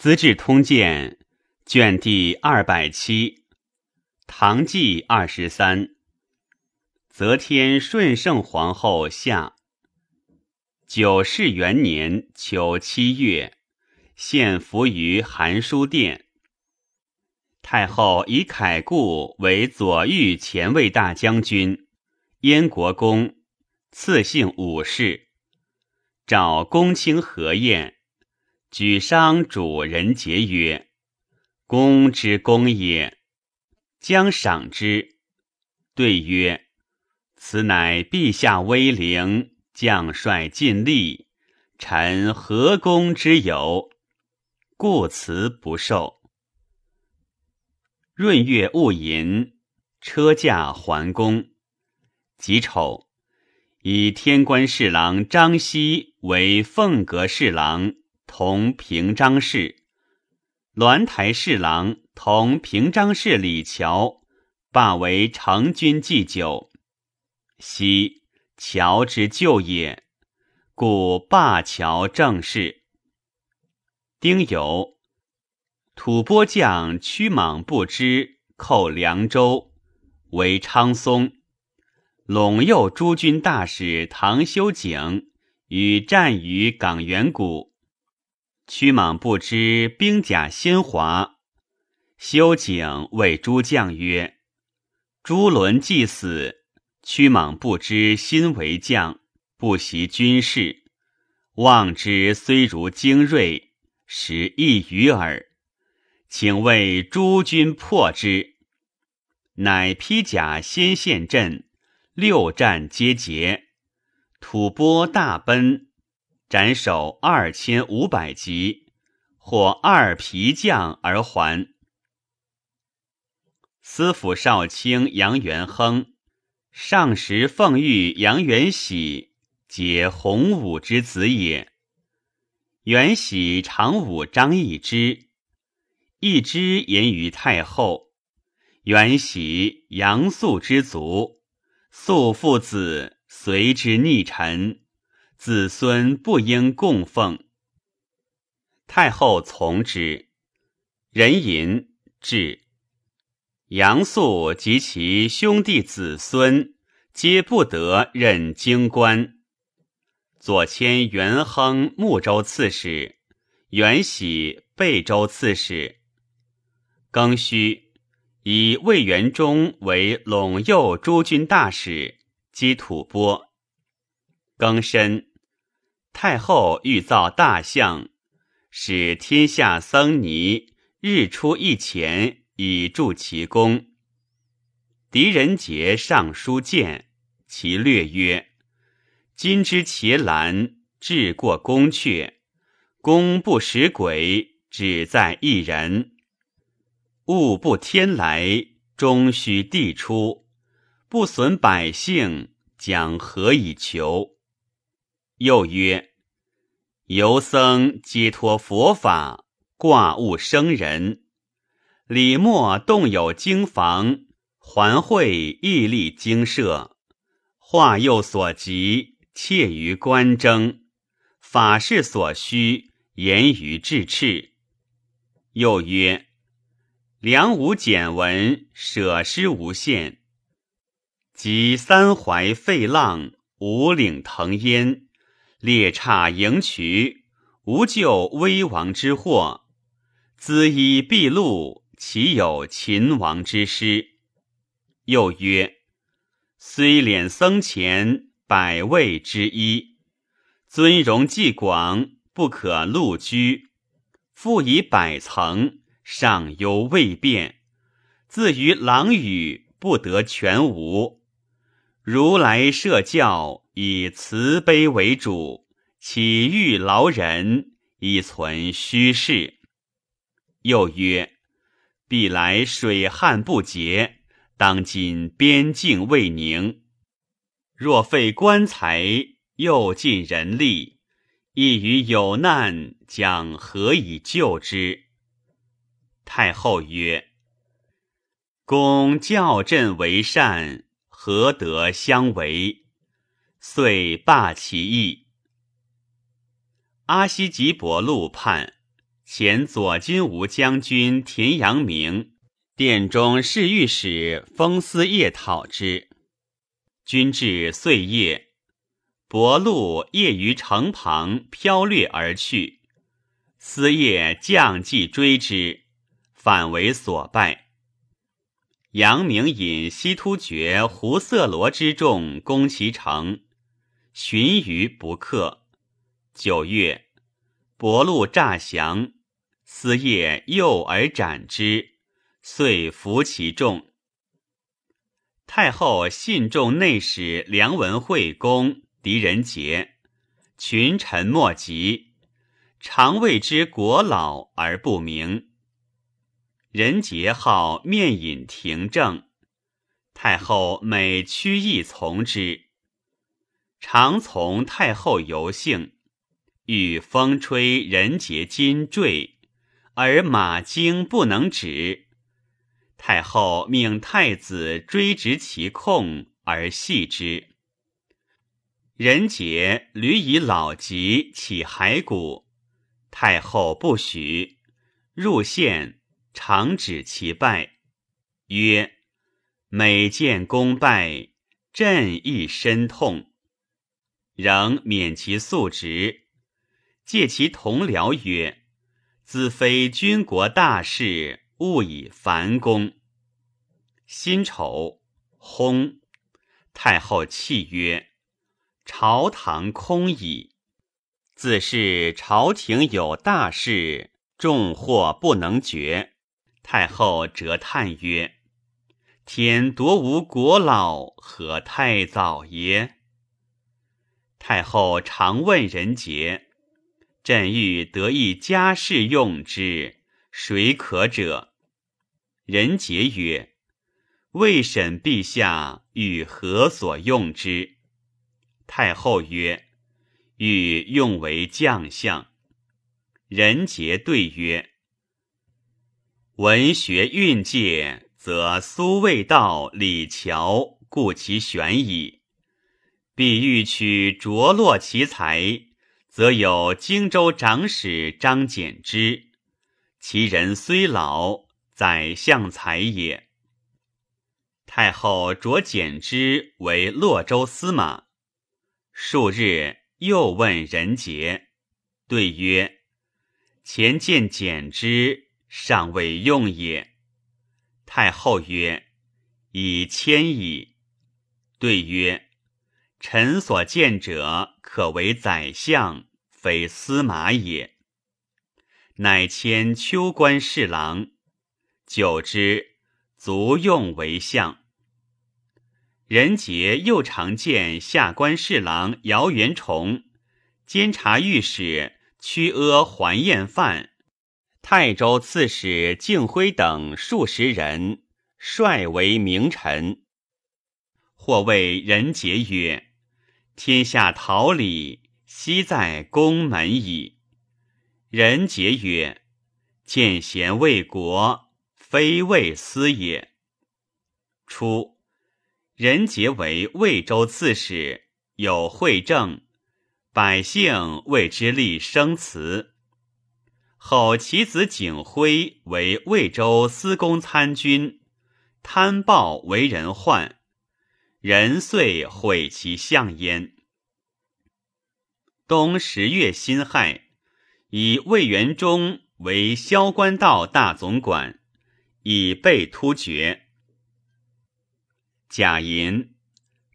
资治通鉴》卷第二百七，唐纪二十三。则天顺圣皇后下。九世元年秋七月，献俘于寒书殿。太后以凯固为左御前卫大将军、燕国公，赐姓武氏。召公卿何晏，举商主人节曰：“公之公也，将赏之。”对曰：“此乃陛下威灵，将帅尽力，臣何公之有？故辞不受。”闰月戊寅，车驾还宫。己丑。以天官侍郎张熙为凤阁侍郎，同平章事；鸾台侍郎同平章事李峤罢为成军祭酒。昔乔之旧也，故罢乔正事。丁酉，吐蕃将屈莽不知寇凉州，为昌松。陇右诸军大使唐修景与战于港元谷，屈莽不知兵甲先华。修景谓诸将曰：“朱伦既死，屈莽不知心为将，不习军事，望之虽如精锐，实异于耳。请为诸军破之。”乃披甲先陷阵。六战皆捷，吐蕃大奔，斩首二千五百级，获二皮将而还。司府少卿杨元亨，上时奉谕杨元喜，皆洪武之子也。元喜常武张易之，易之言于太后，元喜杨素之族。素父子随之逆臣，子孙不应供奉。太后从之。人吟至，杨素及其兄弟子孙皆不得任京官。左迁元亨睦州刺史，元喜贝州刺史。庚戌。以魏元忠为陇右诸军大使，击吐蕃。庚申，太后欲造大象，使天下僧尼日出一钱，以助其功。狄仁杰上书谏，其略曰：“今之伽蓝，至过宫阙，功不识鬼，只在一人。”物不天来，终须地出；不损百姓，将何以求？又曰：游僧皆托佛法，挂物生人。李默动有经房，环会屹立经舍，化佑所及，切于官征；法事所需，言于至赤。又曰。梁武简文舍施无限，及三淮废浪，五岭腾烟，列刹迎渠，无救危亡之祸。资衣毕禄，岂有秦王之师？又曰：虽敛僧前百位之一，尊荣既广，不可露居。复以百层。上忧未变，自于狼语不得全无。如来设教以慈悲为主，岂欲劳人以存虚事？又曰：必来水旱不竭，当今边境未宁，若废官财，又尽人力，亦于有难，将何以救之？太后曰：“公教朕为善，何得相违？”遂罢其意。阿西吉伯禄叛，前左金吾将军田阳明，殿中侍御史封思业讨之。君至岁夜，伯禄夜于城旁飘掠而去，思业将计追之，反为所败。阳明引西突厥胡色罗之众攻其城，寻余不克。九月，伯禄诈降。思业诱而斩之，遂服其众。太后信众内史梁文惠公狄仁杰，群臣莫及，常谓之国老而不明。仁杰好面隐廷正，太后每屈意从之，常从太后游幸，遇风吹仁杰金坠。而马经不能止，太后命太子追执其控而系之。人杰屡以老疾起骸骨，太后不许，入献常指其败，曰：“每见功败，朕亦深痛。”仍免其素职，借其同僚曰。子非军国大事，勿以烦公。辛丑，薨。太后泣曰：“朝堂空矣。自是朝廷有大事，重祸不能决。”太后折叹曰：“天夺吾国老，何太早耶？”太后常问人杰。朕欲得一家事用之，谁可者？人杰曰：“未审陛下欲何所用之？”太后曰：“欲用为将相。”人杰对曰：“文学运界，则苏味道、李峤，故其玄矣。必欲取着落其才。”则有荆州长史张柬之，其人虽老，宰相才也。太后擢柬之为洛州司马。数日，又问人杰，对曰：“前见柬之，尚未用也。”太后曰：“以迁矣。”对曰。臣所见者，可为宰相，非司马也。乃迁秋官侍郎，久之，卒用为相。任杰又常见下官侍郎姚元崇、监察御史屈阿还彦范、泰州刺史敬辉等数十人，率为名臣。或谓任杰曰。天下桃李，悉在宫门矣。人杰曰：“见贤为国，非为私也。”初，人杰为魏州刺史，有惠政，百姓为之立生祠。后其子景辉为魏州司功参军，贪暴为人患。人遂毁其相焉。冬十月辛亥，以魏元忠为萧关道大总管，以备突厥。甲寅，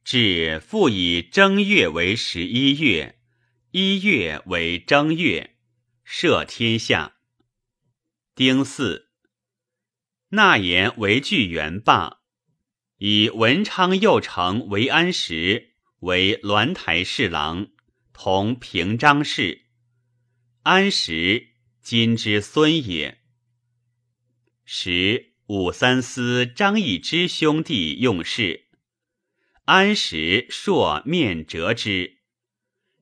至复以正月为十一月，一月为正月，赦天下。丁巳，纳言为巨元霸。以文昌右丞为安石为鸾台侍郎，同平章事。安石今之孙也。时武三思张易之兄弟用事，安石朔面折之，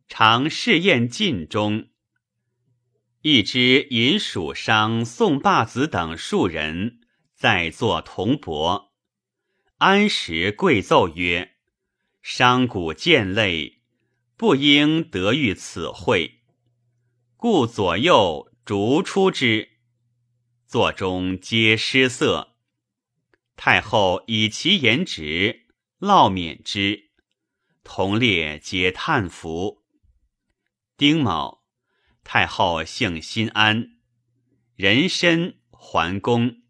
常试验尽中。一之引蜀商宋霸子等数人在座同伯。安石跪奏曰：“商贾见累，不应得遇此会，故左右逐出之，座中皆失色。太后以其言直，烙免之。同列皆叹服。丁卯，太后幸心安，人身桓公。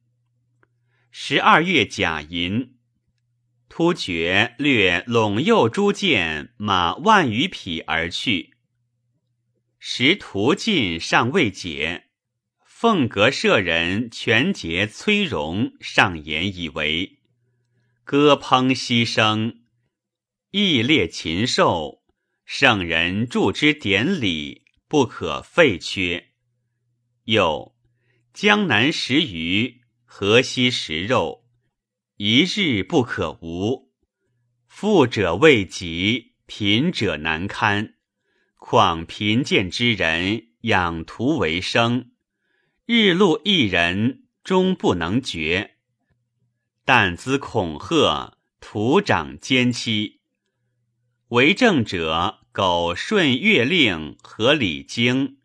十二月甲寅，突厥掠陇右诸舰马万余匹而去。时途尽尚未解，凤阁舍人全节崔荣上言以为歌烹牺牲。义列禽兽，圣人助之典礼，不可废缺。又江南食鱼，河西食肉，一日不可无。富者未及，贫者难堪。况贫贱之人养徒为生，日禄一人终不能绝。但兹恐吓，徒长奸欺。为政者苟顺月令和礼经，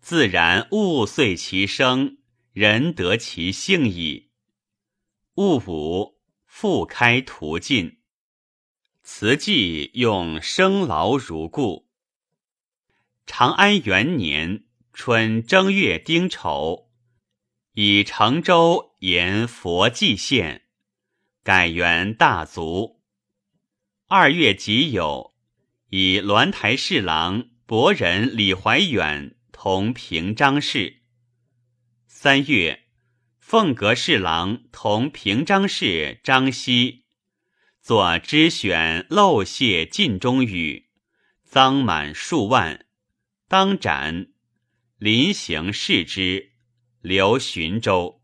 自然物遂其生，人得其性矣。物五，复开途径。慈济用生劳如故。长安元年春正月丁丑，以成州沿佛济县，改元大族。二月己酉。以鸾台侍郎伯仁李怀远同平章事。三月，凤阁侍郎同平章事张熙作知选漏泄晋中语，赃满数万，当斩。临行视之，留寻州。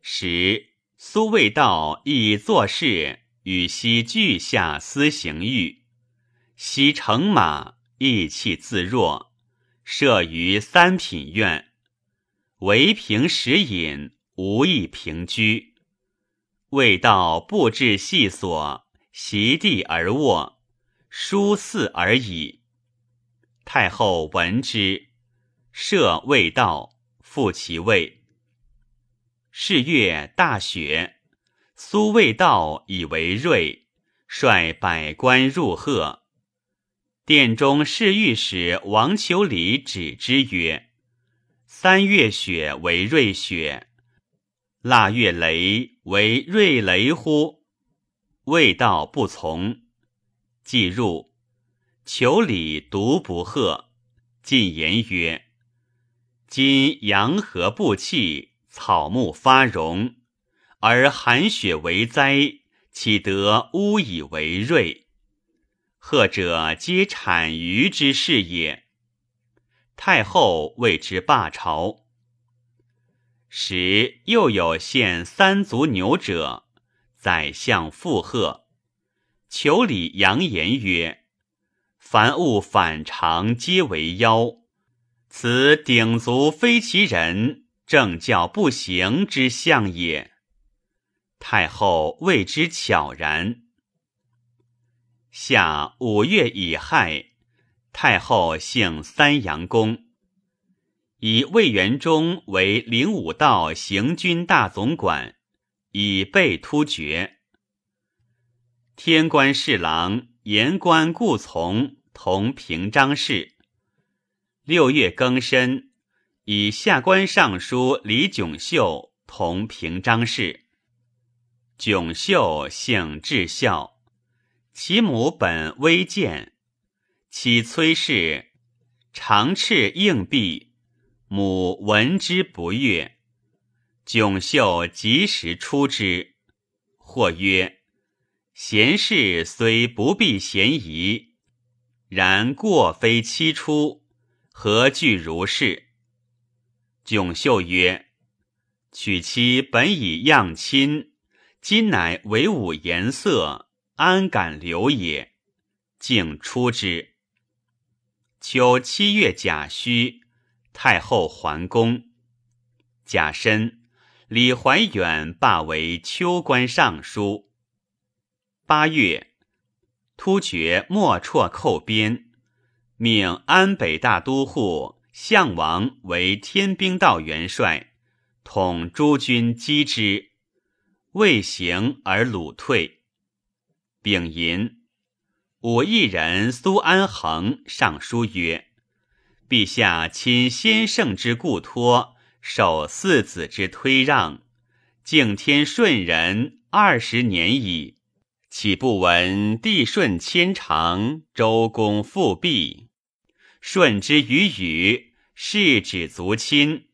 时苏味道亦作事与西俱下私行狱。昔乘马，意气自若，设于三品院，唯凭食饮，无益平居。未到布置细所，席地而卧，书肆而已。太后闻之，设未到，复其位。是月大雪，苏未到以为瑞，率百官入贺。殿中侍御史王求礼止之曰：“三月雪为瑞雪，腊月雷为瑞雷乎？”未道不从，既入，求礼独不贺。进言曰：“今阳和不气，草木发荣，而寒雪为灾，岂得乌以为瑞？”贺者皆产于之事也。太后谓之罢朝。时又有献三足牛者，宰相附贺，求礼扬言曰：“凡物反常，皆为妖。此鼎足非其人，正教不行之象也。”太后谓之悄然。夏五月乙亥，太后幸三阳宫，以魏元忠为灵武道行军大总管，以备突厥。天官侍郎言官顾从同平章事。六月庚申，以下官尚书李炯秀同平章事。炯秀姓智孝。其母本微贱，其崔氏长翅硬臂，母闻之不悦。囧秀及时出之，或曰：“贤士虽不必嫌疑，然过非期出，何惧如是？”囧秀曰：“娶妻本以样亲，今乃为吾颜色。”安敢留也？竟出之。秋七月甲戌，太后还宫。甲申，李怀远罢为秋官尚书。八月，突厥莫辍寇边，命安北大都护项王为天兵道元帅，统诸军击之，未行而鲁退。丙寅，武义人苏安衡上书曰：“陛下亲先圣之故托，守四子之推让，敬天顺人二十年矣，岂不闻帝顺谦长，周公复辟？顺之于禹，是指族亲，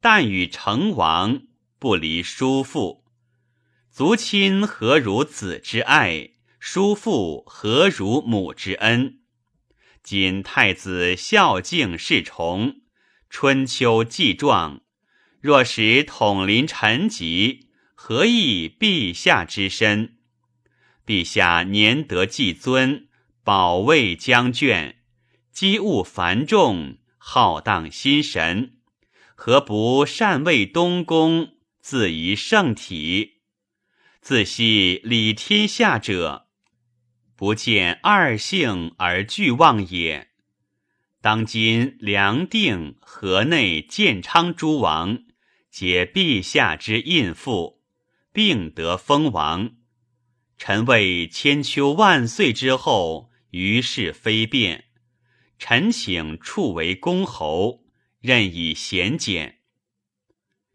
但与成王不离叔父，族亲何如子之爱？”叔父何如母之恩？今太子孝敬侍从，春秋既壮，若使统临臣疾，何益陛下之身？陛下年得既尊，保卫将眷，机务繁重，浩荡心神，何不善为东宫，自宜圣体？自系理天下者。不见二姓而俱忘也。当今梁定、河内、建昌诸王，皆陛下之印父，并得封王。臣为千秋万岁之后，于是非变。臣请处为公侯，任以贤简。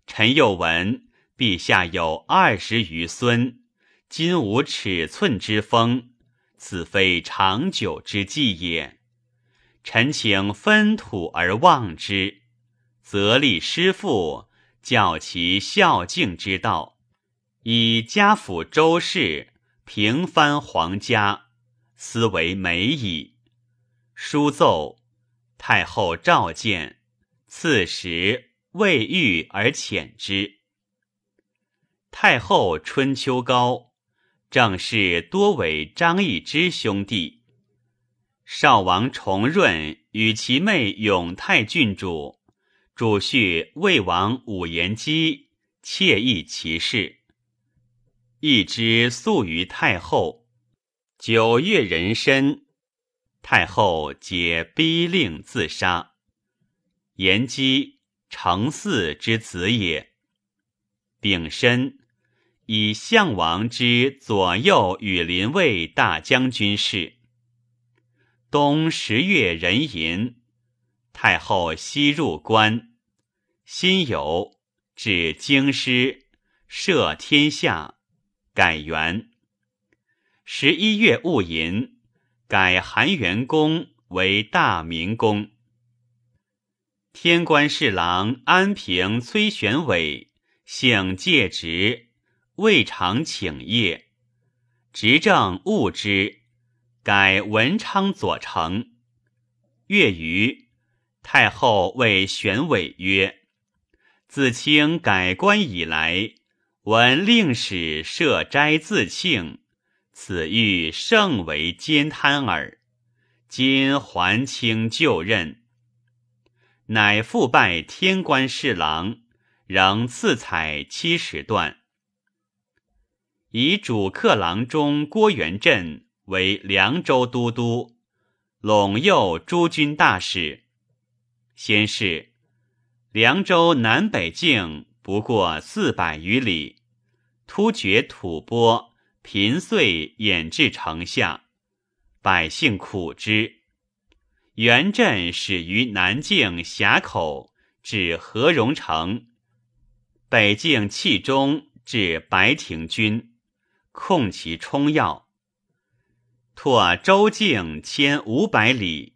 臣又闻陛下有二十余孙，今无尺寸之封。此非长久之计也。臣请分土而望之，则立师父，教其孝敬之道，以家辅周氏，平藩皇家，斯为美矣。书奏，太后召见，赐时未遇而遣之。太后春秋高。正是多为张易之兄弟。少王重润与其妹永泰郡主，主婿魏王武延基，妾议其事。一之诉于太后。九月壬申，太后解逼令自杀。延基，成嗣之子也。丙申。以项王之左右羽林卫大将军事。冬十月壬寅，太后西入关，辛酉，至京师，赦天下，改元。十一月戊寅，改韩元公为大明公。天官侍郎安平崔玄伟，姓介直。未尝请业，执政务之，改文昌左丞。月余，太后谓玄伟曰：“自卿改官以来，闻令史设斋自庆，此欲甚为兼贪耳。今还清就任，乃复拜天官侍郎，仍赐彩七十段。”以主客郎中郭元振为凉州都督，陇右诸军大使。先是，凉州南北境不过四百余里，突厥吐蕃频遂掩至城下，百姓苦之。元振始于南境峡口至和荣城，北境契中至白庭军。控其冲要，拓周境千五百里，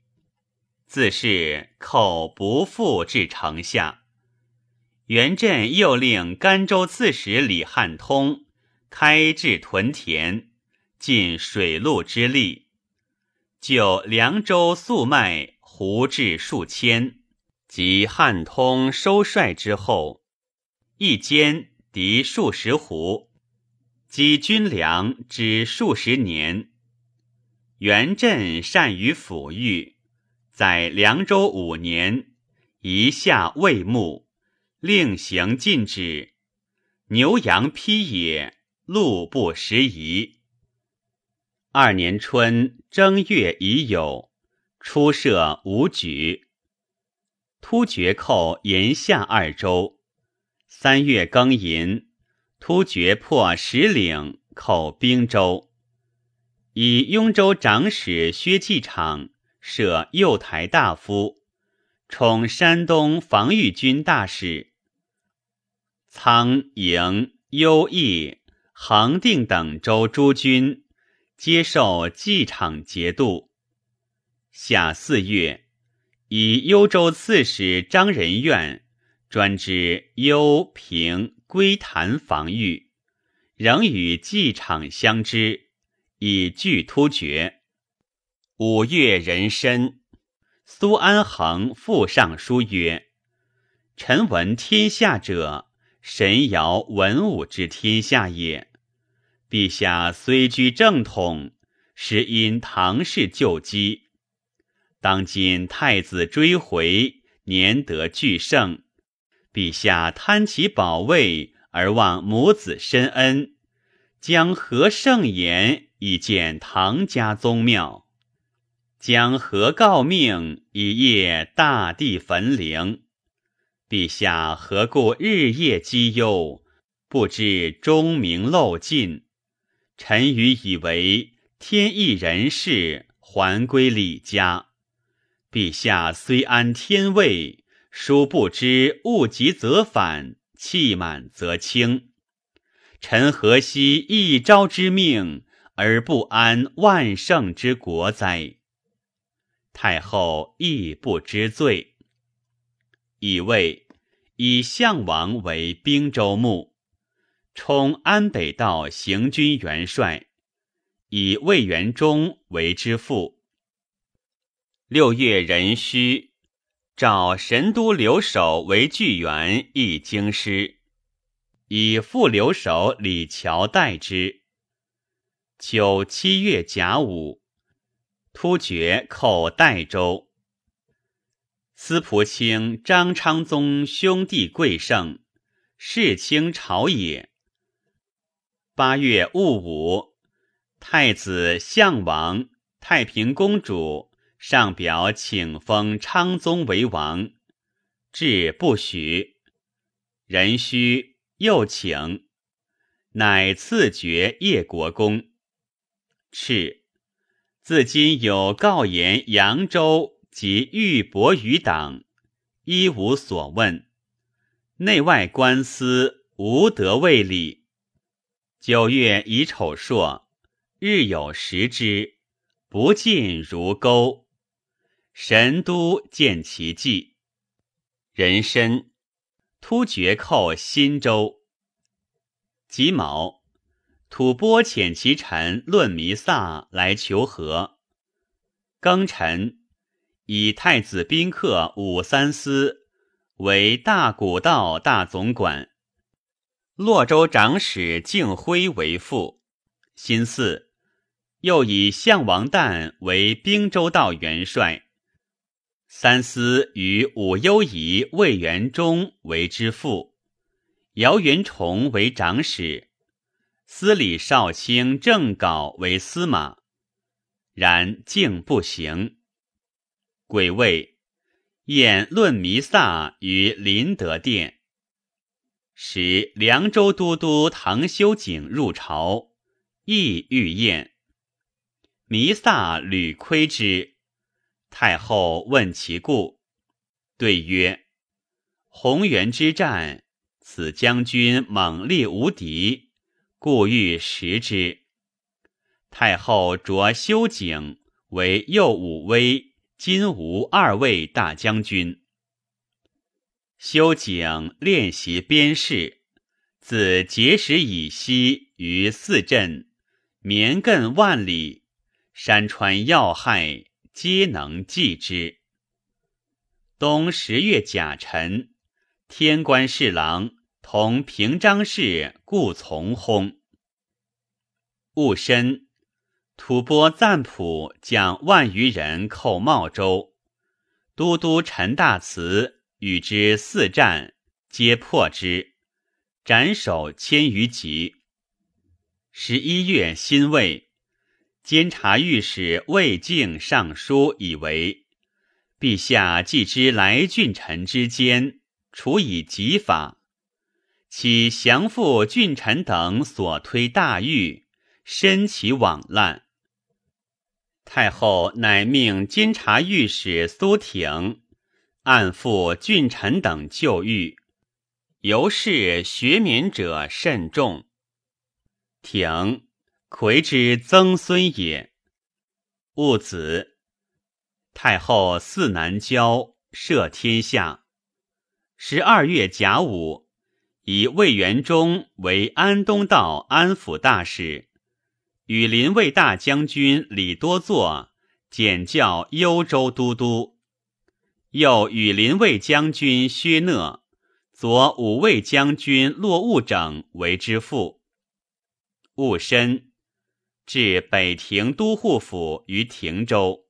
自是寇不复至城下。元镇又令甘州刺史李汉通开治屯田，尽水陆之力，就凉州粟麦胡至数千。及汉通收帅之后，一兼敌数十斛。积军粮之数十年，元镇善于抚育，在凉州五年，一下未牧，令行禁止，牛羊披野，路不拾遗。二年春正月已有，初设武举。突厥寇延夏二州。三月庚寅，突厥破石岭，寇兵州。以雍州长史薛继场设右台大夫，充山东防御军大使。苍营、幽邑、恒定等州诸军接受继场节度。夏四月，以幽州刺史张仁愿专知幽平归潭防御，仍与继场相知。以拒突厥。五月壬申，苏安衡复上书曰：“臣闻天下者，神尧文武之天下也。陛下虽居正统，实因唐氏旧基。当今太子追回，年得俱盛，陛下贪其宝位而忘母子深恩，将何圣言？”以见唐家宗庙，将何告命以谒大地坟陵？陛下何故日夜积忧，不知钟鸣漏尽？臣愚以为天意人事还归李家。陛下虽安天位，殊不知物极则反，气满则倾。臣何惜一朝之命？而不安万圣之国哉？太后亦不知罪。以为以项王为兵州牧，充安北道行军元帅，以魏元忠为之父。六月壬戌，召神都留守为巨源一京师，以副留守李峤代之。九七月甲午，突厥寇代州。司仆卿张昌宗兄弟贵盛，世卿朝野。八月戊午，太子相王、太平公主上表请封昌宗为王，至不许。壬戌，又请，乃赐爵叶国公。敕，自今有告言扬州及玉帛余党，一无所问。内外官司无得未理。九月乙丑朔，日有食之，不尽如钩。神都见其迹。人参，突厥寇新州。己卯。吐蕃遣其臣论弥撒来求和。庚辰，以太子宾客武三思为大古道大总管，洛州长史敬辉为副。辛巳，又以项王旦为兵州道元帅，三思与武攸宜、魏元忠为之父，姚元崇为长史。司礼少卿郑镐为司马，然竟不行。癸未，宴论弥撒于临德殿。使凉州都督唐修景入朝，亦欲宴。弥撒屡亏之。太后问其故，对曰：“红原之战，此将军猛力无敌。”故欲食之。太后擢修景为右武威、金吾二位大将军。修景练习边事，自碣石以西于四镇，绵亘万里，山川要害，皆能记之。冬十月甲辰，天官侍郎。同平章事故从薨。戊申，吐蕃赞普将万余人寇茂州，都督陈大慈与之四战，皆破之，斩首千余级。十一月辛未，监察御史魏敬上书以为陛下既知来郡臣之间，处以极法，其降附郡臣等所推大狱，深其枉滥。太后乃命监察御史苏挺按付郡臣等就狱，由是学免者甚众。挺，魁之曾孙也。戊子。太后嗣南郊，摄天下。十二月甲午，以魏元忠为安东道安抚大使，与林卫大将军李多作简教幽州都督。又与林卫将军薛讷、左武卫将军骆务整为之父。戊申，至北庭都护府于庭州。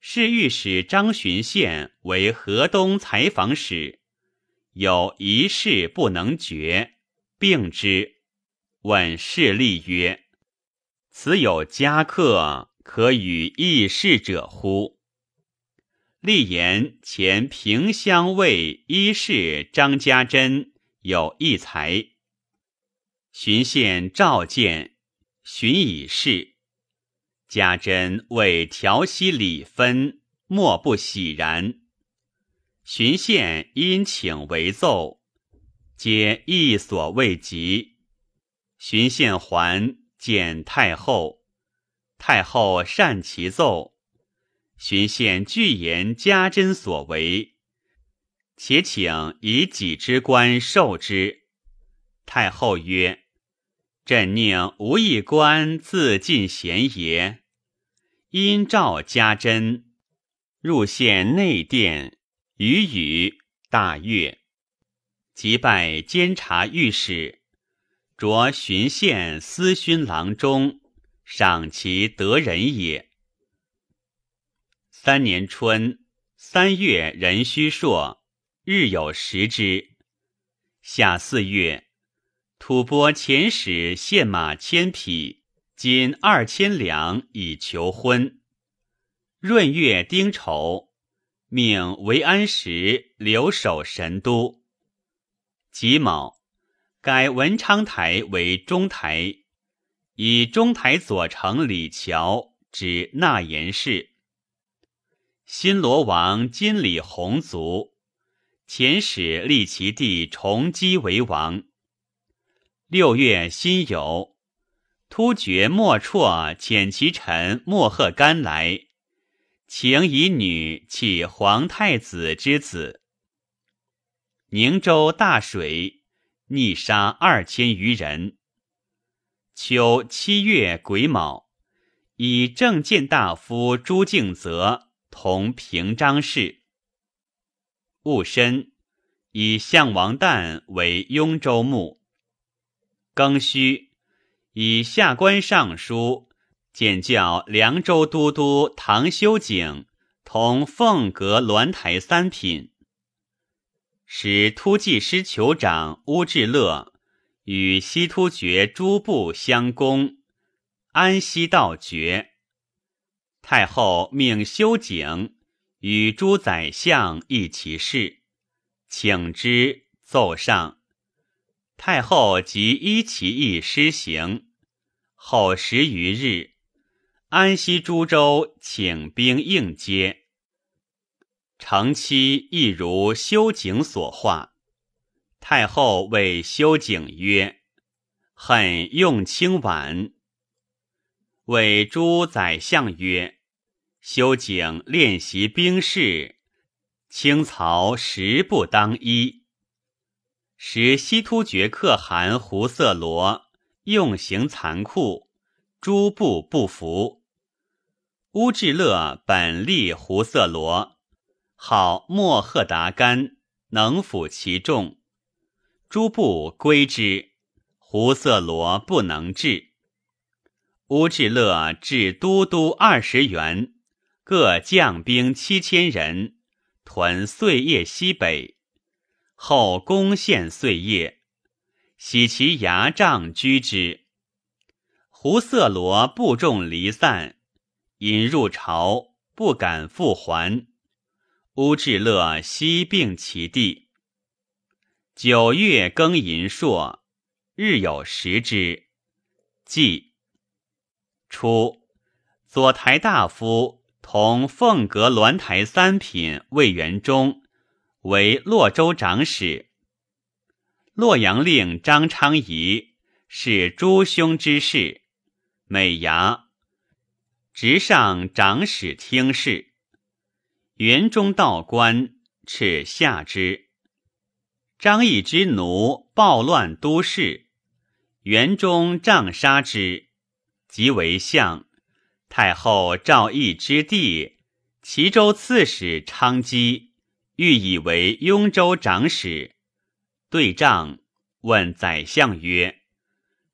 侍御史张巡宪为河东采访使，有一事不能决，病之。问侍吏曰：“此有家客，可与议事者乎？”立言前平乡尉医士张家珍有一才。巡县召见，寻以事。家珍为调息礼分，莫不喜然。寻献因请为奏，皆意所未及。寻献还见太后，太后善其奏。寻献具言家珍所为，且请以己之官受之。太后曰：“朕宁无一官自尽贤也。”因召家珍入县内殿，语语大悦，即拜监察御史，着巡县司勋郎中，赏其得人也。三年春三月壬戌朔，日有食之。夏四月，吐蕃遣使献马千匹。金二千两以求婚。闰月丁丑，命维安石留守神都。己卯，改文昌台为中台，以中台左丞李峤指纳言事。新罗王金李弘卒，遣使立其弟崇基为王。六月辛酉。突厥莫绰遣其臣莫贺干来，请以女弃皇太子之子。宁州大水，溺杀二千余人。秋七月癸卯，以正谏大夫朱敬则同平章事。戊申，以项王旦为雍州牧。庚戌。以下官尚书见教凉州都督唐修景同凤阁鸾台三品，使突骑师酋长乌志乐与西突厥诸部相攻，安西道绝。太后命修景与诸宰相议其事，请之奏上。太后即依其意施行。后十余日，安西诸州请兵应接。成期亦如修景所画。太后谓修景曰：“恨用轻晚。”谓诸宰相曰：“修景练习兵事，清曹实不当一。”使西突厥可汗胡色罗用刑残酷，诸部不服。乌志乐本立胡色罗，好莫赫达干，能抚其众。诸部归之，胡色罗不能治。乌志乐置都督二十员，各将兵七千人，屯碎叶西北。后攻陷碎叶，喜其牙帐居之。胡色罗部众离散，引入朝，不敢复还。乌至乐悉病其地。九月庚寅朔，日有食之。祭初，左台大夫同凤阁鸾台三品魏元忠为洛州长史。洛阳令张昌仪是诸兄之事，美牙直上长史听事。元中道官斥下之。张毅之奴暴乱都市。元中杖杀之，即为相。太后赵义之弟齐州刺史昌基，欲以为雍州长史。对仗问宰相曰：“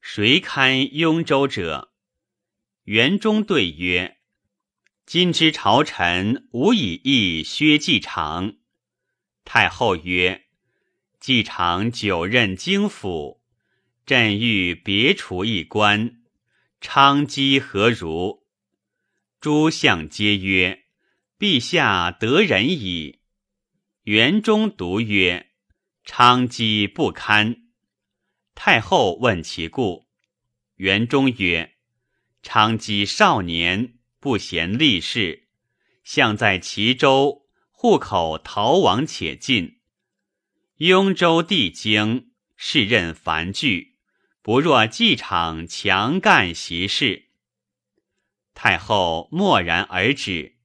谁堪雍州者？”元中对曰：“今之朝臣无以议薛继长。”太后曰：“继长久任京府。”朕欲别除一官，昌基何如？诸相皆曰：“陛下得人矣。”元中独曰：“昌基不堪。”太后问其故，元中曰：“昌基少年，不贤立事，向在齐州，户口逃亡且尽。雍州地经，是任繁剧。”不若继场强干习事。太后默然而止。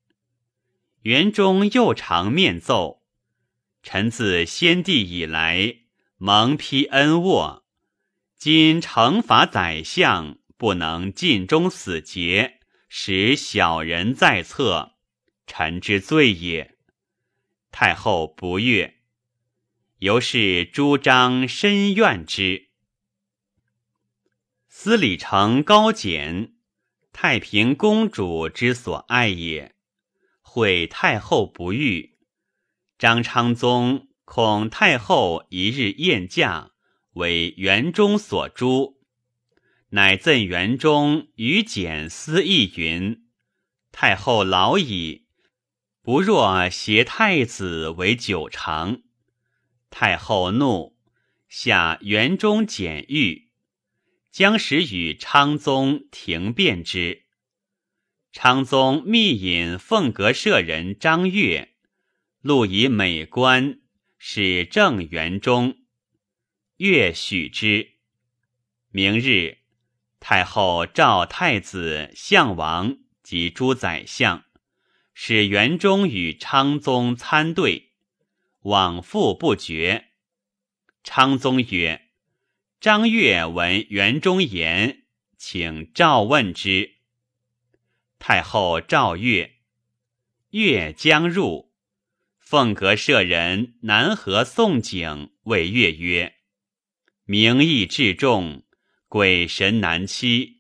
元中又长面奏：臣自先帝以来，蒙披恩渥，今惩罚宰相，不能尽忠死节，使小人在侧，臣之罪也。太后不悦，由是诸张深怨之。司礼丞高简，太平公主之所爱也。会太后不遇，张昌宗恐太后一日宴驾，为元中所诛，乃赠元中与简思议云：“太后老矣，不若挟太子为久长。”太后怒，下元中简狱。将使与昌宗停辩之。昌宗密引凤阁舍人张悦，录以美观，使正元中。月许之。明日，太后召太子、相王及诸宰相，使元中与昌宗参对，往复不绝。昌宗曰。张悦闻园中言，请召问之。太后诏悦，悦将入，凤阁舍人南河宋景谓月曰：“名义至重，鬼神难欺，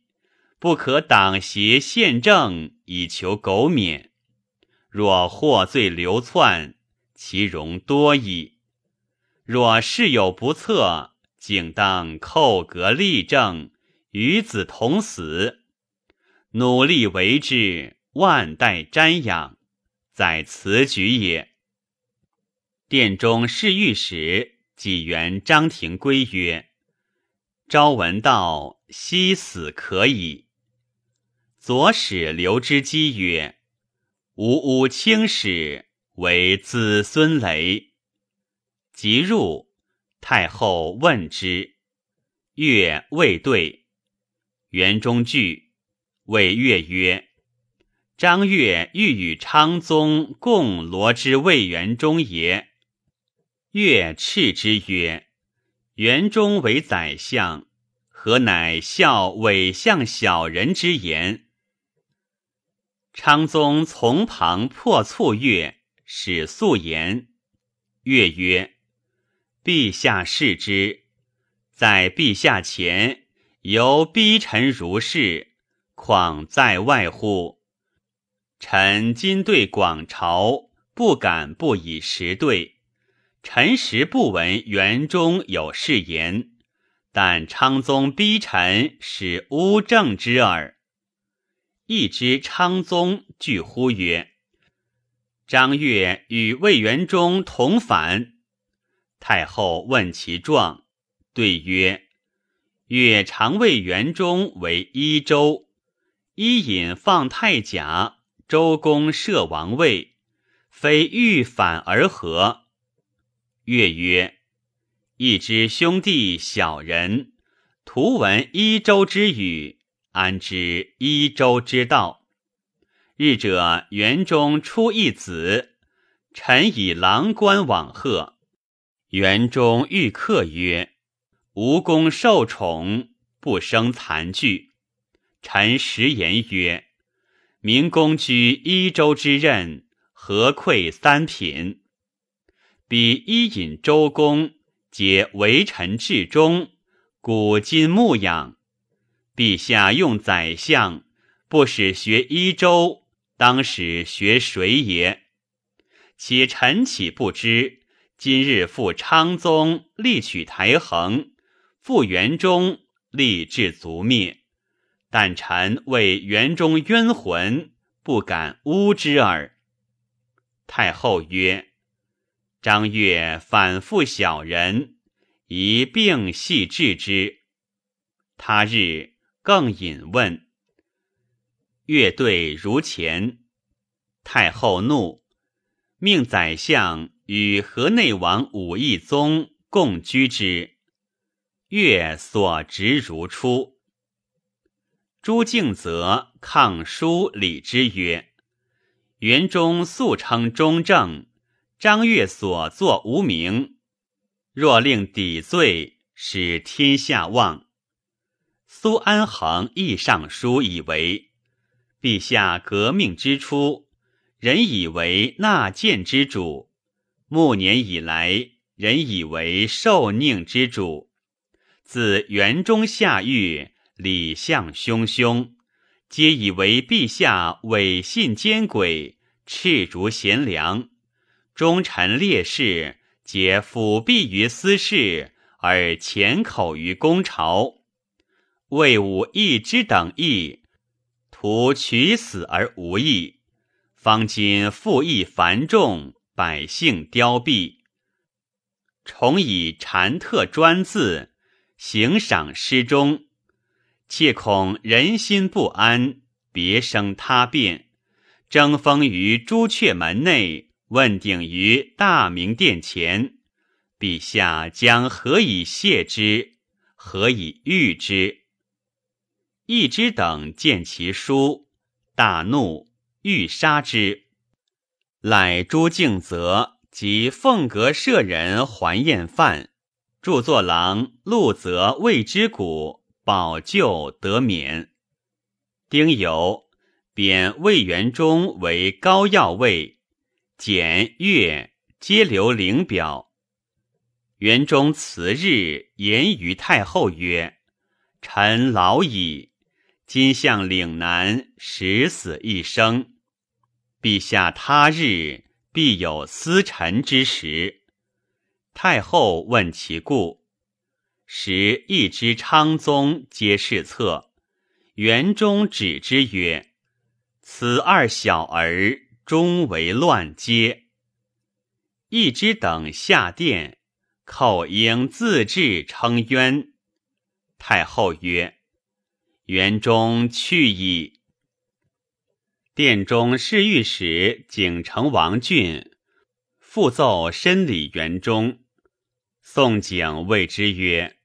不可党邪宪政以求苟免。若获罪流窜，其容多矣。若事有不测。”竟当叩阁立正，与子同死，努力为之，万代瞻仰，在此举也。殿中侍御史纪元张廷圭曰：“朝闻道，夕死可矣。”左使刘知基曰：“吾吾卿使为子孙累。”即入。太后问之，月未对。元中惧，谓月曰：“张悦欲与昌宗共罗之魏元中也。”月斥之曰：“元中为宰相，何乃效伪相小人之言？”昌宗从旁破促月，使素言。月曰。陛下视之，在陛下前犹逼臣如是，况在外乎？臣今对广朝，不敢不以实对。臣实不闻园中有是言，但昌宗逼臣，使诬正之耳。一知昌宗惧呼曰：“张悦与魏元忠同反。太后问其状，对曰：“越常为元忠为一州，伊尹放太甲，周公设王位，非欲反而何？”月曰：“一之兄弟小人，徒闻一州之语，安知一州之道？日者园中出一子，臣以郎官往贺。”园中遇客曰：“吴公受宠，不生残惧。”臣实言曰：“明公居一州之任，何愧三品？彼伊尹、周公，皆为臣至忠，古今牧养。陛下用宰相，不使学一州，当使学谁也？且臣岂不知？”今日复昌宗，力取台衡；复元忠，力至族灭。但臣为元中冤魂，不敢诬之耳。太后曰：“张悦反复小人，一并细治之。”他日更引问，乐对如前。太后怒，命宰相。与河内王武义宗共居之，月所执如初。朱敬则抗书礼之曰：“元忠素称中正，张悦所作无名，若令抵罪，使天下忘。”苏安恒亦上书以为：“陛下革命之初，人以为纳谏之主。”暮年以来，人以为受佞之主。自元中下狱，礼相汹汹，皆以为陛下伪信奸诡，赤足贤良。忠臣烈士，皆辅弼于私事，而潜口于公朝。魏武义之等义，图取死而无益。方今赋役繁重。百姓凋敝，重以禅特专字，行赏失中，切恐人心不安，别生他变，争锋于朱雀门内，问鼎于大明殿前。陛下将何以谢之？何以御之？一之等见其书，大怒，欲杀之。乃朱敬则及凤阁舍人还宴饭，著作郎陆泽谓之谷保救得免。丁酉，贬魏元忠为高要尉，简岳皆留灵表。元忠辞日言于太后曰：“臣老矣，今向岭南，十死一生。”陛下他日必有思臣之时。太后问其故，时一之昌宗皆侍侧，元中指之曰：“此二小儿终为乱阶。”一之等下殿，寇应自治称冤。太后曰：“元忠去矣。”殿中侍御史景成王俊复奏申礼元忠，宋景谓之曰：“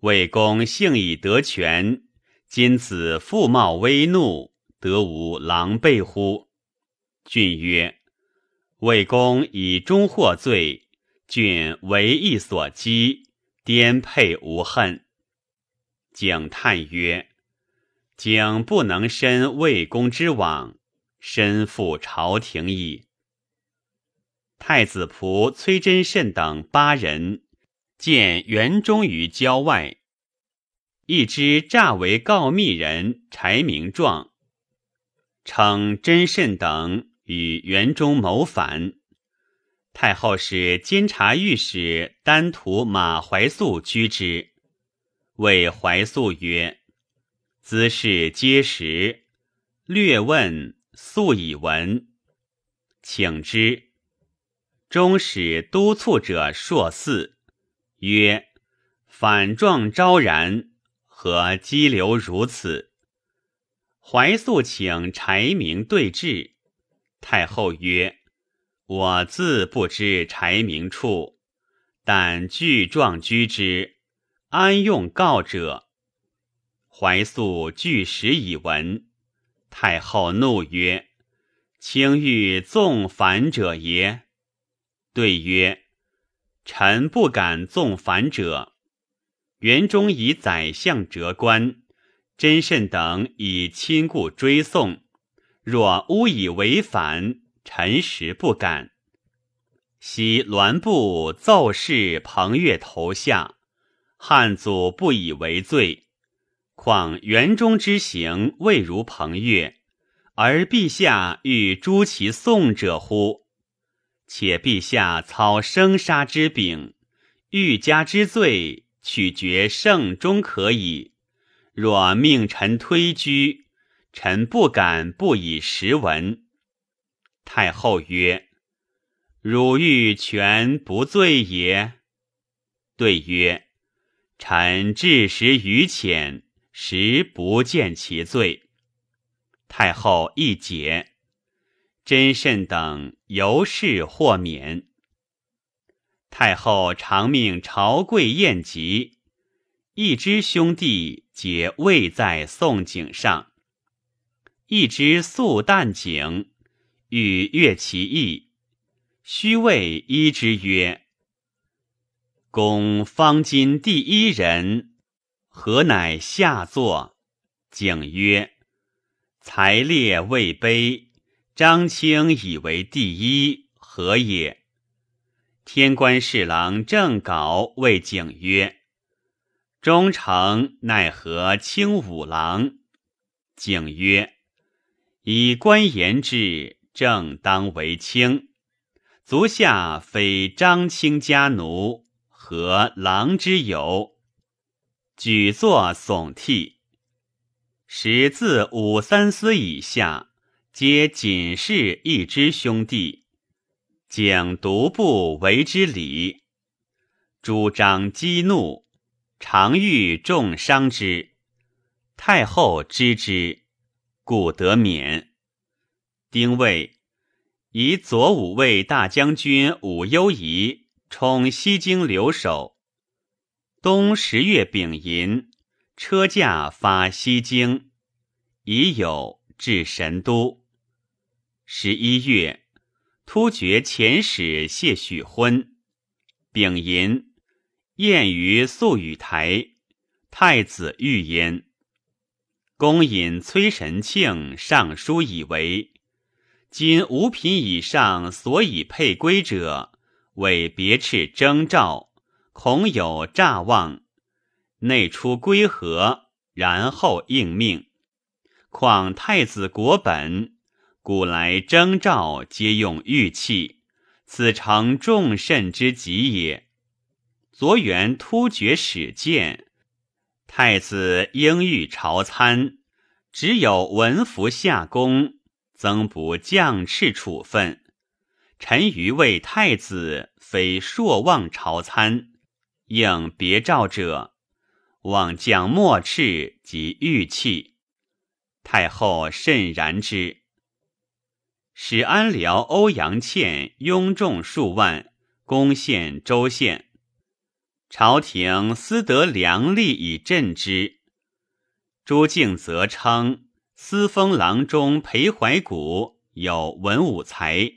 魏公幸以得权，今子父冒威怒，得无狼狈乎？”郡曰：“魏公以忠获罪，郡为义所击，颠沛无恨。”景叹曰。景不能申魏公之往，身负朝廷矣。太子仆崔真慎等八人见元忠于郊外，一之诈为告密人柴明状，称真慎等与园中谋反。太后使监察御史丹徒马怀素居之，谓怀素曰。兹事皆实，略问素以闻。请之。中使督促者硕四，曰：“反状昭然，何激流如此？”怀素请柴明对质。太后曰：“我自不知柴明处，但具状居之，安用告者？”怀素据实以闻。太后怒曰：“卿欲纵反者也？”对曰：“臣不敢纵反者。园中以宰相折官，真慎等以亲故追送。若诬以为反，臣实不敢。昔栾布奏事彭越头下，汉祖不以为罪。况园中之行未如彭越，而陛下欲诛其宋者乎？”且陛下操生杀之柄，欲加之罪，取决圣终可矣。若命臣推居，臣不敢不以实闻。太后曰：“汝欲全不罪也？”对曰：“臣至实愚浅，实不见其罪。”太后亦解。真慎等由是获免。太后常命朝贵宴集，一支兄弟皆位在宋井上。一支素淡景，欲阅其意，须谓一之曰：“公方今第一人，何乃下作？”景曰：“才列位卑。”张清以为第一，何也？天官侍郎郑稿谓景曰：“忠诚奈何清五郎？”景曰：“以官言之，正当为卿。足下非张卿家奴，何郎之友？”举作耸替。时自武三思以下。皆仅是一支兄弟，景独不为之礼。主张激怒，常欲重伤之。太后知之，故得免。丁未，以左武卫大将军武攸宜充西京留守。冬十月丙寅，车驾发西京，已有至神都。十一月，突厥遣使谢许婚。丙寅，宴于素雨台，太子御焉。公引崔神庆上书以为：今五品以上所以配归者，为别斥征兆，恐有诈妄，内出归和，然后应命。况太子国本。古来征召皆用玉器，此诚众慎之极也。昨元突厥使见太子应御朝参，只有文服下宫，增补将敕处分。臣愚为太子非朔望朝参，应别诏者，望将末敕及玉器。太后甚然之。使安辽欧阳倩拥众数万，攻陷州县。朝廷思得良吏以镇之。朱敬则称司封郎中裴怀古有文武才，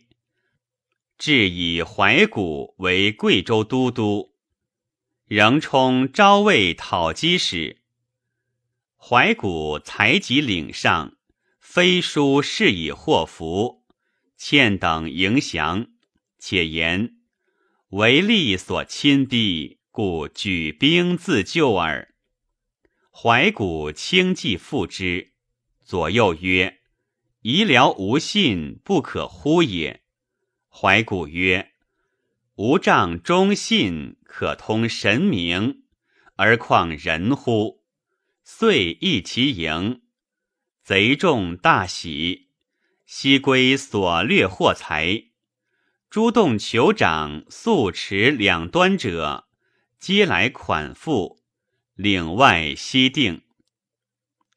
至以怀古为贵州都督，仍充昭魏讨击使。怀古才及领上，飞书示以祸福。欠等迎降，且言为利所亲逼，故举兵自救耳。怀古轻骑复之，左右曰：“夷辽无信，不可乎也。”怀古曰：“吾仗忠信，可通神明，而况人乎？”遂易其营，贼众大喜。悉归所掠获财，诸洞酋长素持两端者，皆来款付，岭外西定。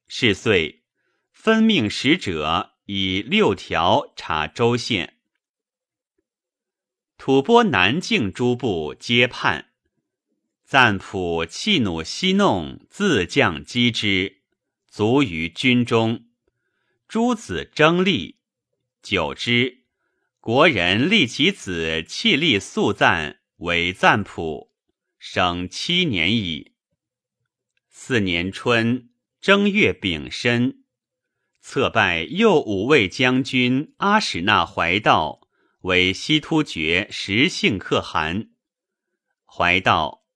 是岁，分命使者以六条查州县，吐蕃南境诸部皆叛，赞普弃弩西弄，自将击之，卒于军中。诸子争利。久之，国人立其子弃立素赞为赞普，生七年矣。四年春正月丙申，册拜右五卫将军阿史那怀道为西突厥实姓可汗。怀道，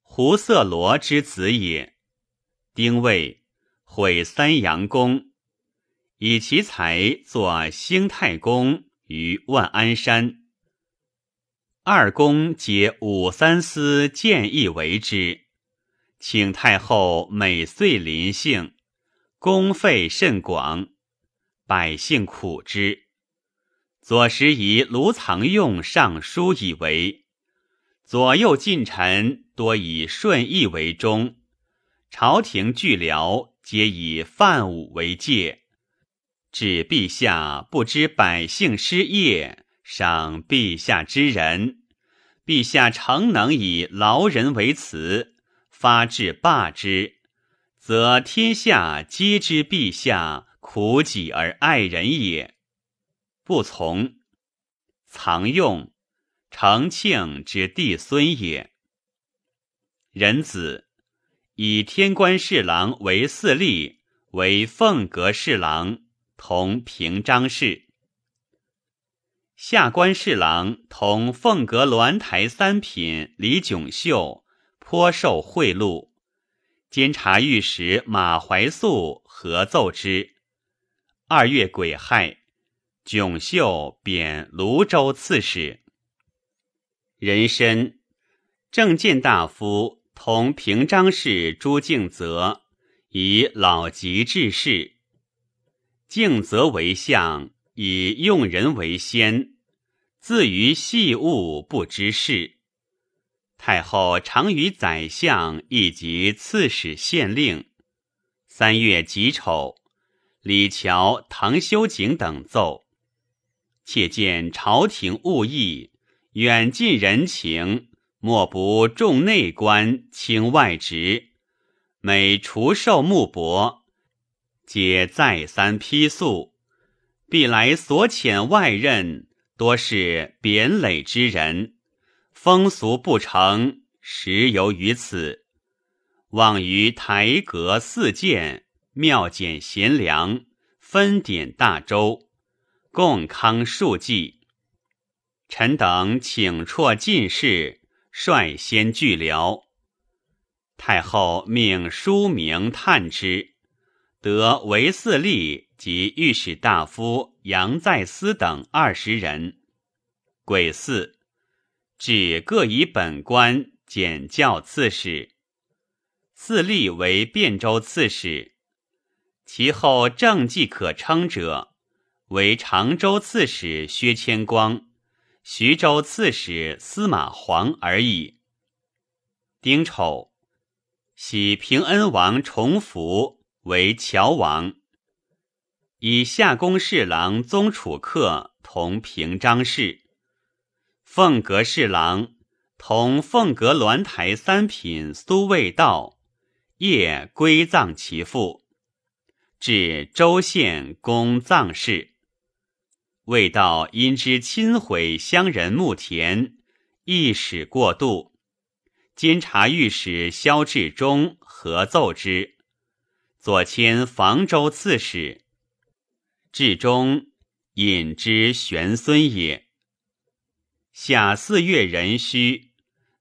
胡色罗之子也。丁未，毁三阳宫。以其才作兴太公于万安山，二公皆武三思建议为之，请太后每岁临幸，公费甚广，百姓苦之。左拾遗卢藏用上书以为，左右近臣多以顺义为忠，朝廷巨僚皆以范武为戒。指陛下不知百姓失业，赏陛下之人。陛下诚能以劳人为辞，发至罢之，则天下皆知陛下苦己而爱人也。不从，藏用，承庆之弟孙也。仁子以天官侍郎为四吏，为凤阁侍郎。同平章事，下官侍郎同凤阁鸾台三品李炯秀颇受贿赂，监察御史马怀素合奏之。二月癸亥，炯秀贬泸州刺史。人参正见大夫同平章事朱敬则以老疾致仕。敬则为相，以用人为先，自于细物不知事。太后常与宰相以及刺史县令。三月己丑，李峤、唐修景等奏，且见朝廷务义，远近人情，莫不重内官轻外职，每除授木帛。皆再三批诉，必来所遣外任，多是贬累之人，风俗不成，实由于此。望于台阁四谏，庙简贤良，分典大周，共康数计。臣等请辍进士，率先拒僚。太后命书名探之。得韦四立及御史大夫杨再思等二十人。癸巳，指各以本官检校刺史。四立为汴州刺史，其后政绩可称者，为常州刺史薛谦光、徐州刺史司马黄而已。丁丑，喜平恩王重福。为乔王，以夏宫侍郎宗楚客同平章事，凤阁侍郎同凤阁鸾台三品苏味道，夜归葬其父，至州县公葬事。未道因之亲毁乡人墓田，一使过度，监察御史萧志忠合奏之。左迁房州刺史，至中引之玄孙也。夏四月壬戌，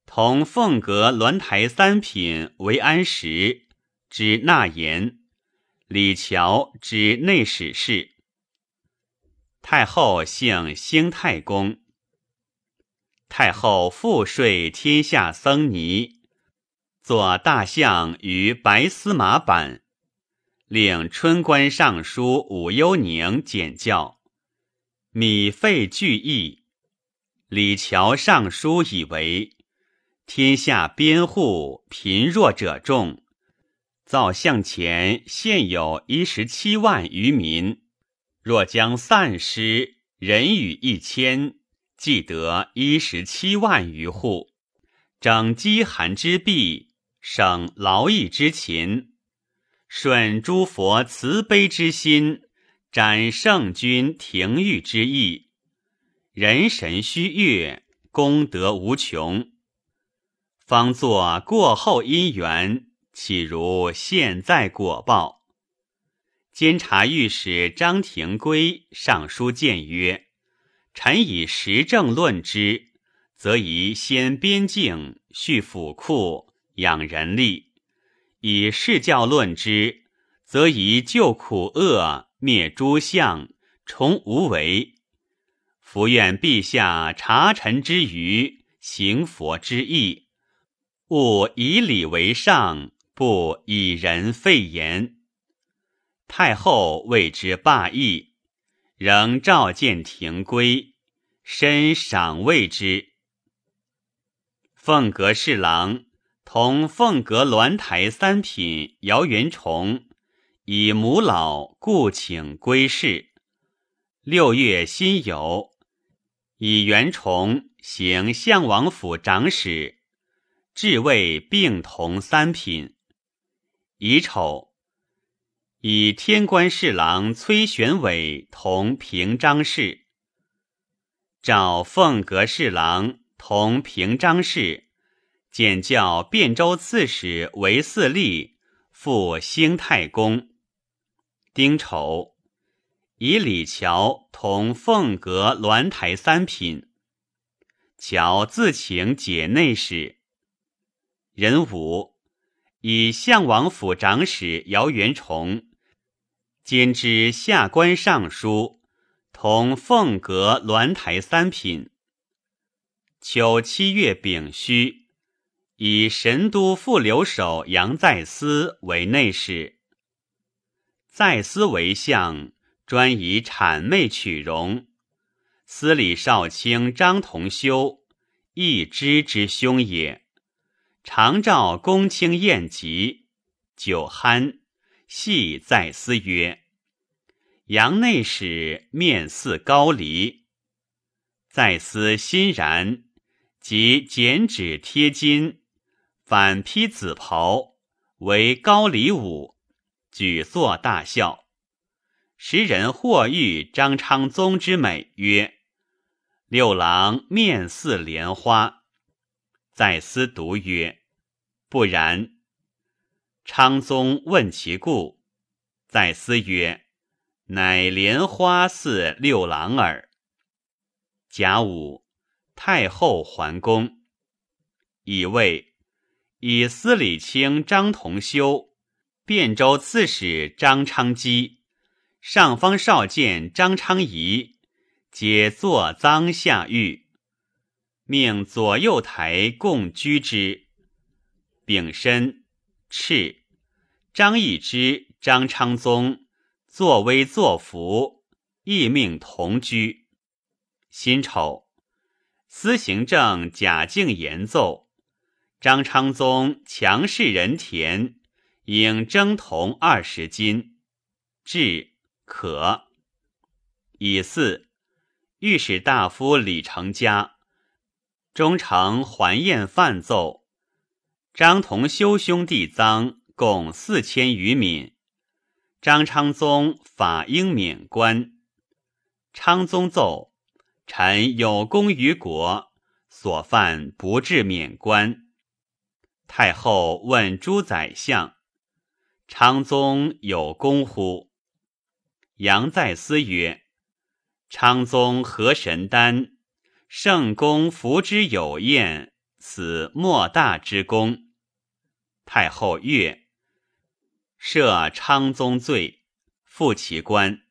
同凤阁鸾台三品为安石之纳言，李峤之内史事。太后姓兴太公。太后复税天下僧尼，作大象于白丝马版。令春官尚书武幽宁简教，米费俱议。李峤上书以为：天下边户贫弱者众，造向前现有一十七万余民，若将散失，人与一千，既得一十七万余户，整饥寒之弊，省劳役之勤，顺诸佛慈悲之心。展圣君廷御之意，人神虚悦，功德无穷。方作过后因缘，岂如现在果报？监察御史张廷圭上书谏曰：“臣以实政论之，则宜先边境，续府库，养人力；以事教论之，则宜救苦厄。”灭诸相，重无为。伏愿陛下察臣之愚，行佛之意，勿以礼为上，不以人废言。太后谓之罢议，仍召见廷规，深赏谓之。凤阁侍郎同凤阁鸾台三品姚元崇。以母老，故请归仕。六月辛酉，以元崇行相王府长史，至位并同三品。乙丑，以天官侍郎崔玄伟同平章事。召凤阁侍郎同平章事，简教汴州刺史韦嗣立赴兴太公。丁丑，以李峤同凤阁鸾台三品。乔自请解内史。壬午，以相王府长史姚元崇兼之下官尚书，同凤阁鸾台三品。秋七月丙戌，以神都副留守杨再思为内史。再思为相，专以谄媚取容。司礼少卿张同修，亦知之兄也。常召公卿宴集，酒酣，系再思曰：“杨内史面似高黎。”再思欣然，即剪纸贴金，反披紫袍，为高黎舞。举座大笑，时人或誉张昌宗之美，曰：“六郎面似莲花。”再思独曰：“不然。”昌宗问其故，再思曰：“乃莲花似六郎耳。”甲午，太后还宫，以为以司礼卿张同修。汴州刺史张昌基、上方少监张昌仪，皆坐赃下狱，命左右台共居之。丙申，敕张易之、张昌宗作威作福，亦命同居。辛丑，司行政贾敬言奏：张昌宗强势人田。应征铜二十斤，至可。以四御史大夫李成家，中丞桓彦范奏：张同修兄弟赃共四千余闽，张昌宗法应免官。昌宗奏：臣有功于国，所犯不至免官。太后问诸宰相。昌宗有功乎？杨再思曰：“昌宗何神丹，圣公福之有验，此莫大之功。”太后曰：“赦昌宗罪，复其官。”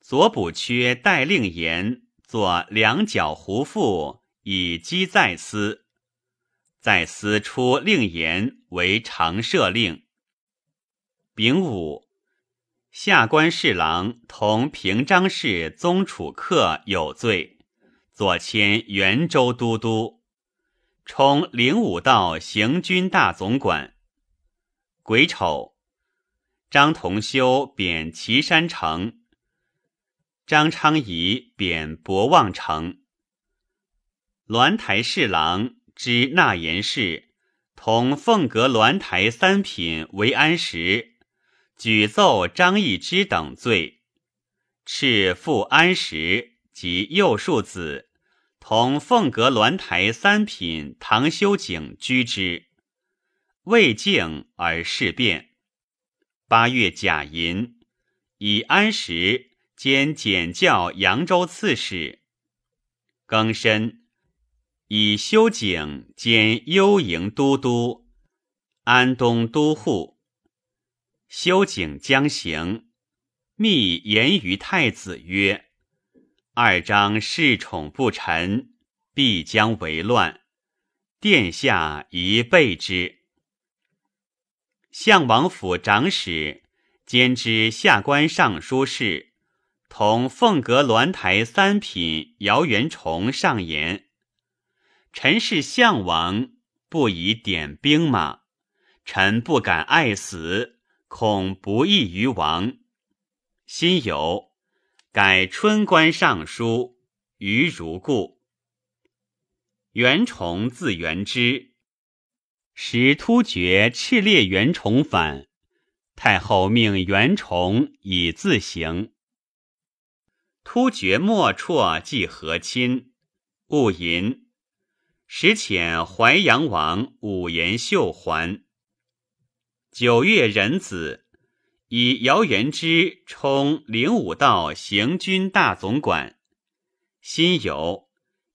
左补缺代令言作两脚胡妇，以击再思。再思出令言为常赦令。丙午，下官侍郎同平章事宗楚客有罪，左迁元州都督，充灵武道行军大总管。癸丑，张同修贬岐山城，张昌仪贬博望城。鸾台侍郎知纳言事，同凤阁鸾台三品为安时，举奏张易之等罪，敕复安时及右庶子同凤阁鸾台三品唐修景居之。未敬而事变。八月甲寅，以安石兼检校扬州刺史。庚申，以修景兼幽营都督、安东都护。修景将行，密言于太子曰：“二章恃宠不臣，必将为乱。殿下宜备之。”相王府长史兼知下官尚书事，同凤阁鸾台三品姚元崇上言：“臣是相王，不以点兵马。臣不敢爱死，恐不义于王。辛酉，改春官尚书，于如故。袁崇字元之。”时突厥赤烈元崇反，太后命袁崇以自行。突厥莫辍即和亲，戊寅，时遣淮阳王武延秀还。九月壬子，以姚元之充灵武道行军大总管。辛酉，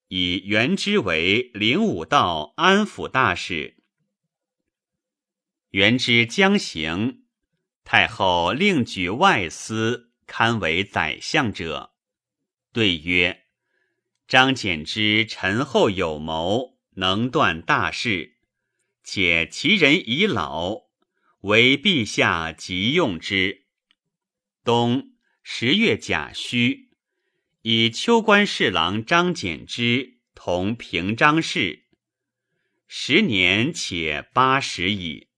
以元之为灵武道安抚大使。元之将行，太后另举外司堪为宰相者。对曰：“张柬之臣厚有谋，能断大事，且其人已老，为陛下急用之。”冬十月甲戌，以秋官侍郎张柬之同平章事，时年且八十矣。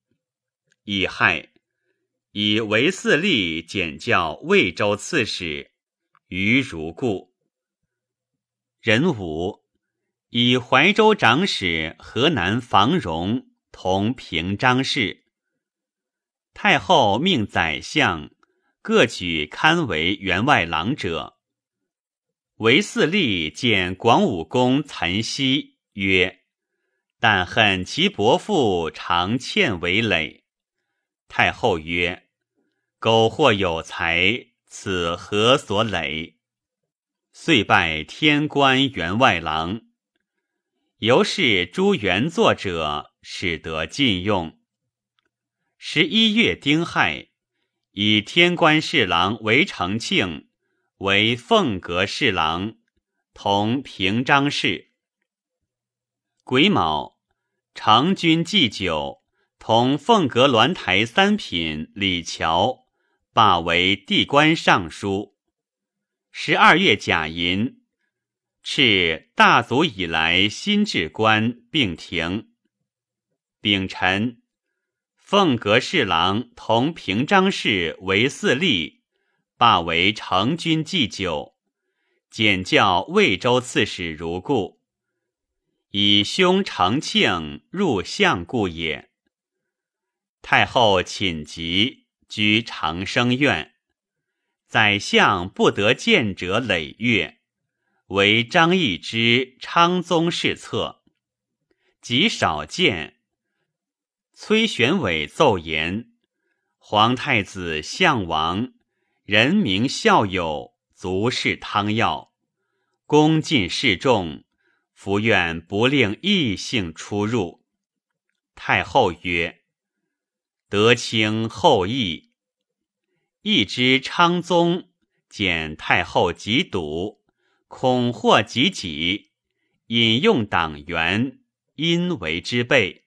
乙亥，以为四吏检校魏州刺史，于如故。壬午，以怀州长史河南房荣同平章事。太后命宰相各举堪为员外郎者。为四吏见广武公岑熙曰：“但恨其伯父常欠为累。”太后曰：“苟或有才，此何所累？”遂拜天官员外郎。由是诸原作者，使得禁用。十一月丁亥，以天官侍郎韦承庆为凤阁侍郎，同平章事。癸卯，长君祭酒。同凤阁鸾台三品李峤罢为地官尚书。十二月甲寅，敕大祖以来新置官并停。丙辰，凤阁侍郎同平章事为四吏，罢为成军祭酒，检校魏州刺史如故。以兄承庆入相故也。太后寝疾，居长生院。宰相不得见者累月，为张易之昌宗侍侧。极少见。崔玄伟奏言：皇太子相王，人名孝友，足是汤药，恭敬示众，福愿不令异姓出入。太后曰。德清后裔，一知昌宗见太后疾笃，恐祸及己，引用党员，因为之备。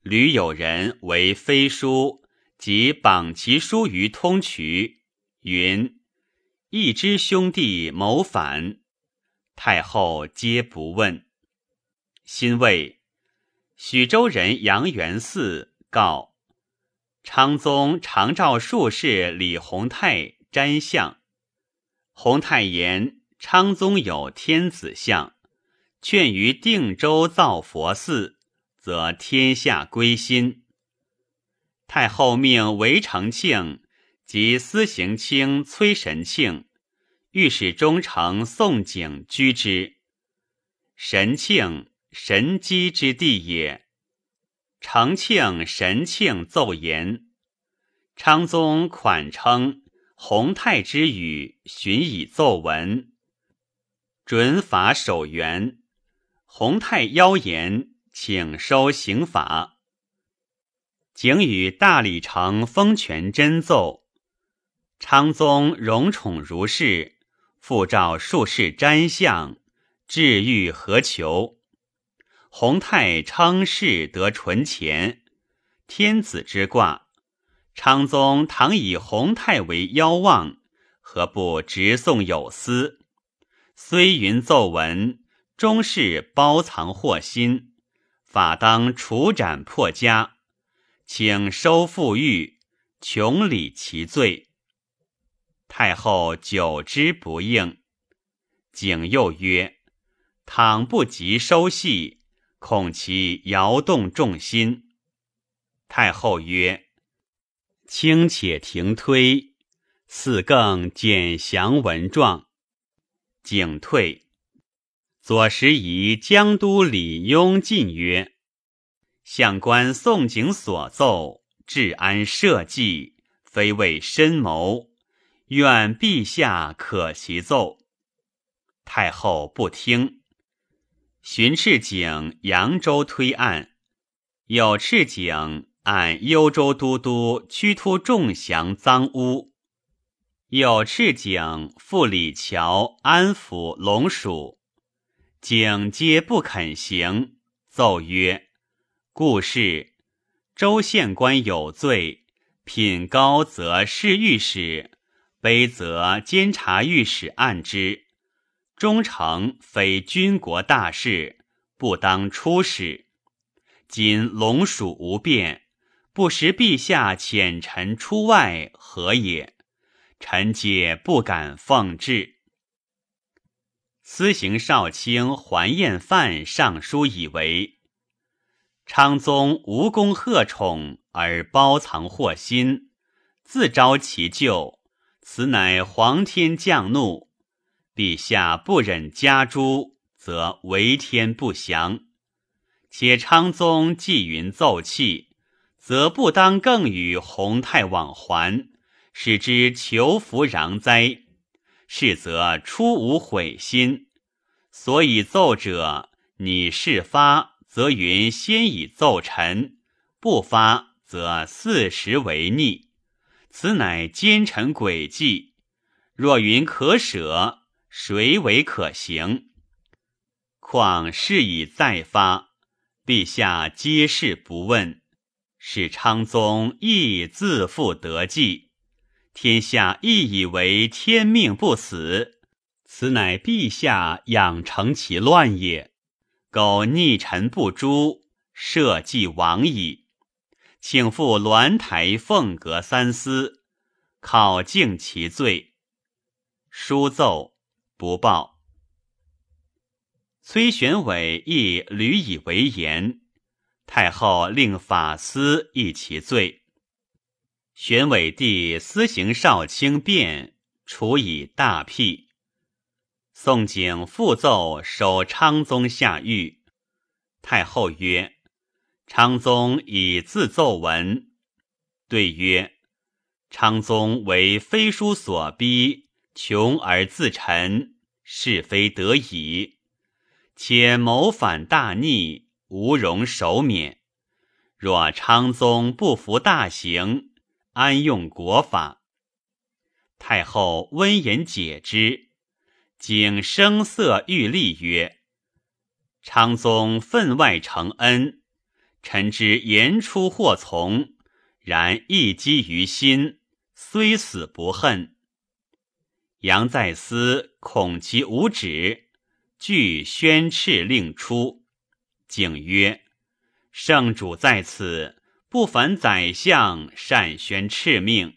屡有人为飞书即绑其书于通渠，云：“一之兄弟谋反。”太后皆不问。辛未，许州人杨元嗣告昌宗，常召术士李弘泰占相。弘泰言：“昌宗有天子相，劝于定州造佛寺，则天下归心。”太后命韦承庆及司行卿崔神庆。御史中丞宋景居之，神庆神机之地也。承庆神庆奏言，昌宗款称洪泰之语，寻以奏闻，准法守元。洪泰妖言，请收刑法。景与大理丞封权真奏，昌宗荣宠如是。复召术士瞻相，治愈何求？弘泰昌氏得纯钱，天子之卦。昌宗倘以弘泰为妖望，何不直送有司？虽云奏闻，终是包藏祸心，法当处斩破家，请收复狱，穷理其罪。太后久之不应，景又曰：“倘不及收系，恐其摇动众心。”太后曰：“卿且停推，四更简详文状。”景退。左拾遗江都李雍进曰：“相官宋景所奏，治安社稷，非为深谋。”愿陛下可其奏。太后不听。巡赤景扬州推案，有赤景按幽州都督屈突众降赃污，有赤景赴李桥安抚龙属，景皆不肯行。奏曰：“故事州县官有罪，品高则侍御史。”卑则监察御史案之，忠诚非军国大事，不当出使。今龙属无变，不识陛下遣臣出外，何也？臣皆不敢奉制。司行少卿桓彦范上书以为：昌宗无功贺宠，而包藏祸心，自招其咎。此乃皇天降怒，陛下不忍加诛，则为天不祥。且昌宗既云奏气，则不当更与弘泰往还，使之求福攘灾。是则出无悔心，所以奏者，你事发，则云先以奏臣；不发，则四时为逆。此乃奸臣诡计，若云可舍，谁为可行？况事已再发，陛下皆是不问，使昌宗亦自负得计，天下亦以为天命不死。此乃陛下养成其乱也。苟逆臣不诛，社稷亡矣。请赴鸾台凤阁三思，考尽其罪。书奏不报。崔玄伟亦屡以为言，太后令法司议其罪。玄伟帝私行少卿变，处以大辟。宋景复奏守昌宗下狱。太后曰。昌宗以自奏文，对曰：“昌宗为非书所逼，穷而自陈，是非得已。且谋反大逆，无容首免。若昌宗不服大刑，安用国法？”太后温言解之，景声色欲立曰：“昌宗分外承恩。”臣之言出或从，然一击于心，虽死不恨。杨再思恐其无止，具宣敕令出。景曰：“圣主在此，不凡宰相善宣敕命。”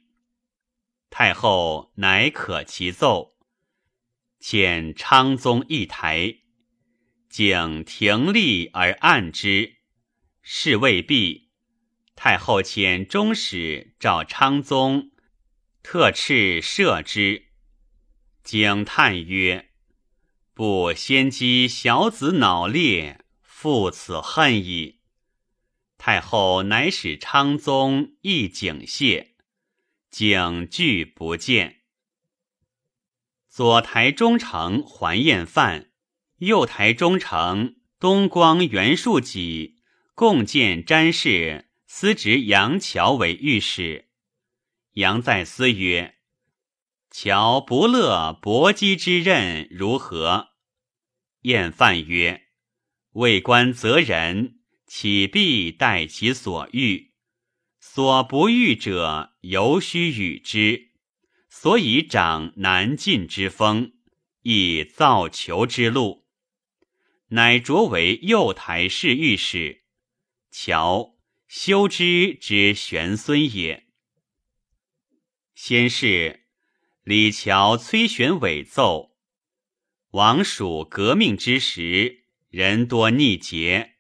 太后乃可其奏，遣昌宗一台，景停立而按之。事未毕，太后遣中使召昌宗，特敕赦之。景叹曰：“不先击小子脑裂，负此恨矣。”太后乃使昌宗诣景谢，景拒不见。左台中丞桓彦范，右台中丞东光袁术己。共见詹事，司职杨乔为御史。杨再思曰：“乔不乐搏击之任，如何？”晏范曰：“为官责人，岂必待其所欲？所不欲者，犹须与之。所以长难进之风，亦造求之路，乃擢为右台侍御史。”乔修之之玄孙也。先是，李峤崔玄伪奏：王蜀革命之时，人多逆节，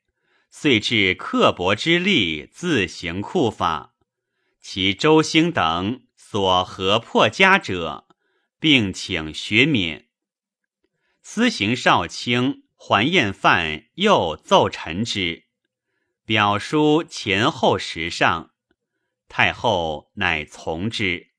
遂至刻薄之力，自行酷法。其周兴等所合破家者，并请学免。司行少卿桓彦范又奏陈之。表书前后时上，太后乃从之。